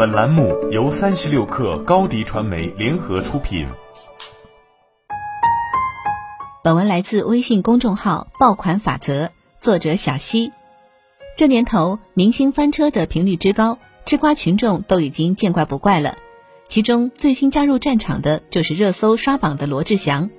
本栏目由三十六氪高低传媒联合出品。本文来自微信公众号“爆款法则”，作者小溪。这年头，明星翻车的频率之高，吃瓜群众都已经见怪不怪了。其中最新加入战场的就是热搜刷榜的罗志祥。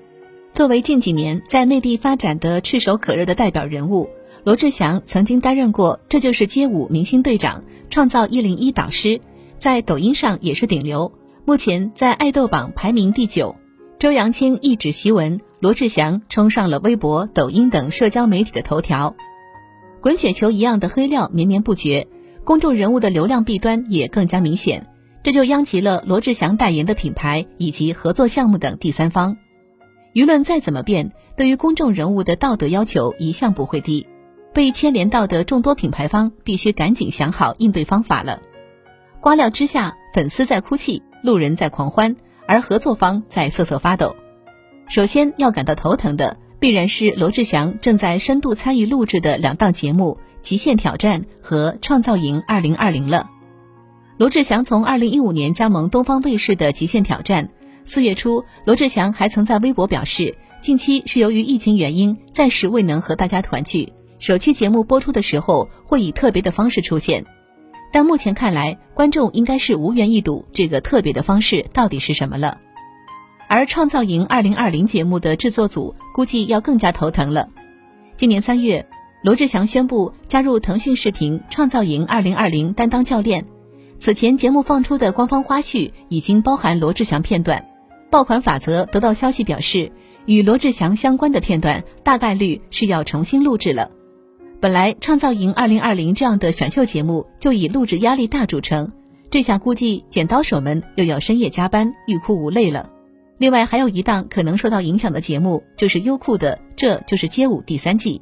作为近几年在内地发展的炙手可热的代表人物。罗志祥曾经担任过《这就是街舞》明星队长、创造一零一导师，在抖音上也是顶流，目前在爱豆榜排名第九。周扬青一纸檄文，罗志祥冲上了微博、抖音等社交媒体的头条，滚雪球一样的黑料绵绵不绝，公众人物的流量弊端也更加明显，这就殃及了罗志祥代言的品牌以及合作项目等第三方。舆论再怎么变，对于公众人物的道德要求一向不会低。被牵连到的众多品牌方必须赶紧想好应对方法了。瓜料之下，粉丝在哭泣，路人在狂欢，而合作方在瑟瑟发抖。首先要感到头疼的，必然是罗志祥正在深度参与录制的两档节目《极限挑战》和《创造营2020》了。罗志祥从2015年加盟东方卫视的《极限挑战》，四月初，罗志祥还曾在微博表示，近期是由于疫情原因，暂时未能和大家团聚。首期节目播出的时候会以特别的方式出现，但目前看来，观众应该是无缘一睹这个特别的方式到底是什么了。而《创造营2020》节目的制作组估计要更加头疼了。今年三月，罗志祥宣布加入腾讯视频《创造营2020》担当教练。此前节目放出的官方花絮已经包含罗志祥片段。爆款法则得到消息表示，与罗志祥相关的片段大概率是要重新录制了。本来《创造营2020》这样的选秀节目就以录制压力大著称，这下估计剪刀手们又要深夜加班，欲哭无泪了。另外还有一档可能受到影响的节目，就是优酷的《这就是街舞》第三季。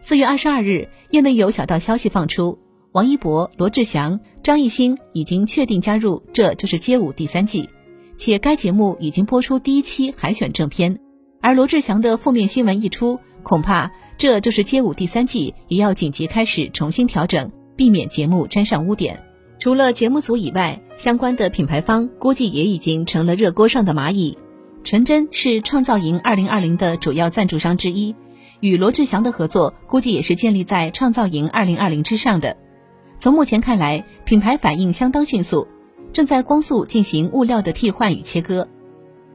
四月二十二日，业内有小道消息放出，王一博、罗志祥、张艺兴已经确定加入《这就是街舞》第三季，且该节目已经播出第一期海选正片。而罗志祥的负面新闻一出，恐怕。这就是街舞第三季也要紧急开始重新调整，避免节目沾上污点。除了节目组以外，相关的品牌方估计也已经成了热锅上的蚂蚁。纯真是创造营二零二零的主要赞助商之一，与罗志祥的合作估计也是建立在创造营二零二零之上的。从目前看来，品牌反应相当迅速，正在光速进行物料的替换与切割。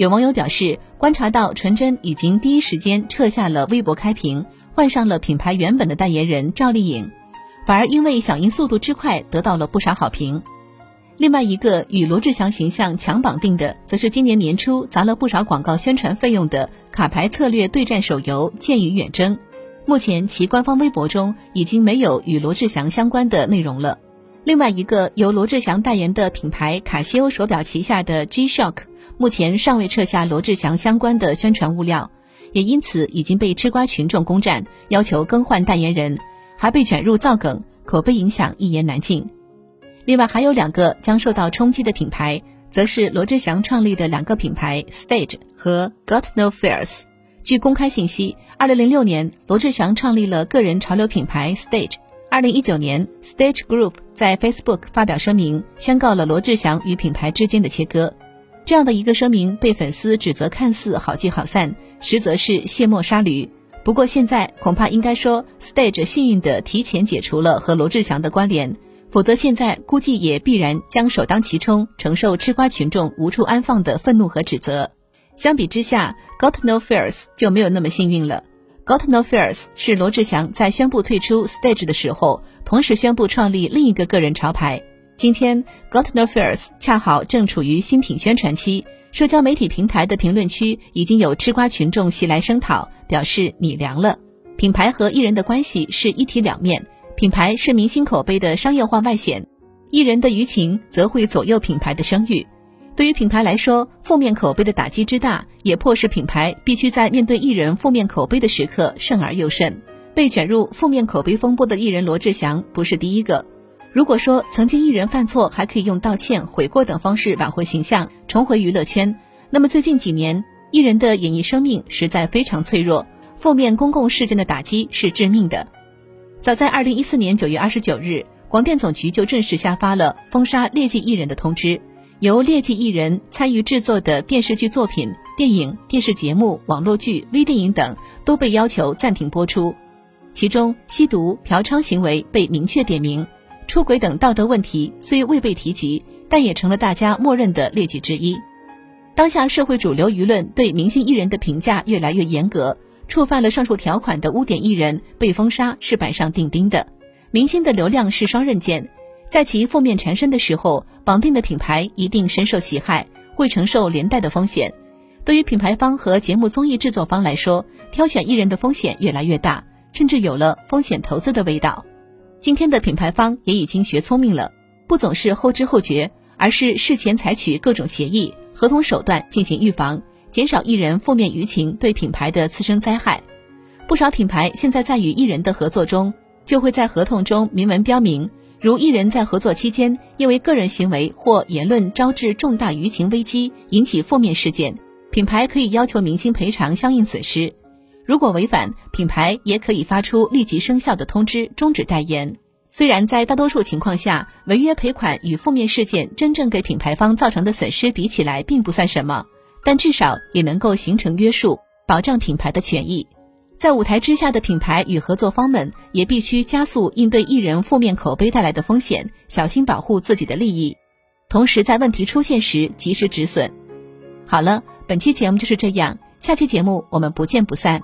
有网友表示，观察到纯真已经第一时间撤下了微博开屏。换上了品牌原本的代言人赵丽颖，反而因为响应速度之快得到了不少好评。另外一个与罗志祥形象强绑定的，则是今年年初砸了不少广告宣传费用的卡牌策略对战手游《剑与远征》。目前其官方微博中已经没有与罗志祥相关的内容了。另外一个由罗志祥代言的品牌卡西欧手表旗下的 G-Shock，目前尚未撤下罗志祥相关的宣传物料。也因此已经被吃瓜群众攻占，要求更换代言人，还被卷入造梗，口碑影响一言难尽。另外还有两个将受到冲击的品牌，则是罗志祥创立的两个品牌 Stage 和 Got No Fears。据公开信息，二零零六年罗志祥创立了个人潮流品牌 Stage，二零一九年 Stage Group 在 Facebook 发表声明，宣告了罗志祥与品牌之间的切割。这样的一个声明被粉丝指责看似好聚好散。实则是卸磨杀驴。不过现在恐怕应该说，Stage 幸运的提前解除了和罗志祥的关联，否则现在估计也必然将首当其冲，承受吃瓜群众无处安放的愤怒和指责。相比之下，Got No Fears 就没有那么幸运了。Got No Fears 是罗志祥在宣布退出 Stage 的时候，同时宣布创立另一个个人潮牌。今天，Got No Fears 恰好正处于新品宣传期。社交媒体平台的评论区已经有吃瓜群众袭来声讨，表示你凉了。品牌和艺人的关系是一体两面，品牌是明星口碑的商业化外显，艺人的舆情则会左右品牌的声誉。对于品牌来说，负面口碑的打击之大，也迫使品牌必须在面对艺人负面口碑的时刻慎而又慎。被卷入负面口碑风波的艺人罗志祥不是第一个。如果说曾经艺人犯错还可以用道歉、悔过等方式挽回形象、重回娱乐圈，那么最近几年艺人的演艺生命实在非常脆弱，负面公共事件的打击是致命的。早在二零一四年九月二十九日，广电总局就正式下发了封杀劣迹艺人的通知。由劣迹艺人参与制作的电视剧作品、电影、电视节目、网络剧、微电影等都被要求暂停播出。其中，吸毒、嫖娼行为被明确点名，出轨等道德问题虽未被提及，但也成了大家默认的劣迹之一。当下社会主流舆论对明星艺人的评价越来越严格，触犯了上述条款的污点艺人被封杀是板上钉钉的。明星的流量是双刃剑。在其负面缠身的时候，绑定的品牌一定深受其害，会承受连带的风险。对于品牌方和节目综艺制作方来说，挑选艺人的风险越来越大，甚至有了风险投资的味道。今天的品牌方也已经学聪明了，不总是后知后觉，而是事前采取各种协议、合同手段进行预防，减少艺人负面舆情对品牌的次生灾害。不少品牌现在在与艺人的合作中，就会在合同中明文标明。如艺人在合作期间因为个人行为或言论招致重大舆情危机，引起负面事件，品牌可以要求明星赔偿相应损失。如果违反，品牌也可以发出立即生效的通知，终止代言。虽然在大多数情况下，违约赔款与负面事件真正给品牌方造成的损失比起来并不算什么，但至少也能够形成约束，保障品牌的权益。在舞台之下的品牌与合作方们也必须加速应对艺人负面口碑带来的风险，小心保护自己的利益，同时在问题出现时及时止损。好了，本期节目就是这样，下期节目我们不见不散。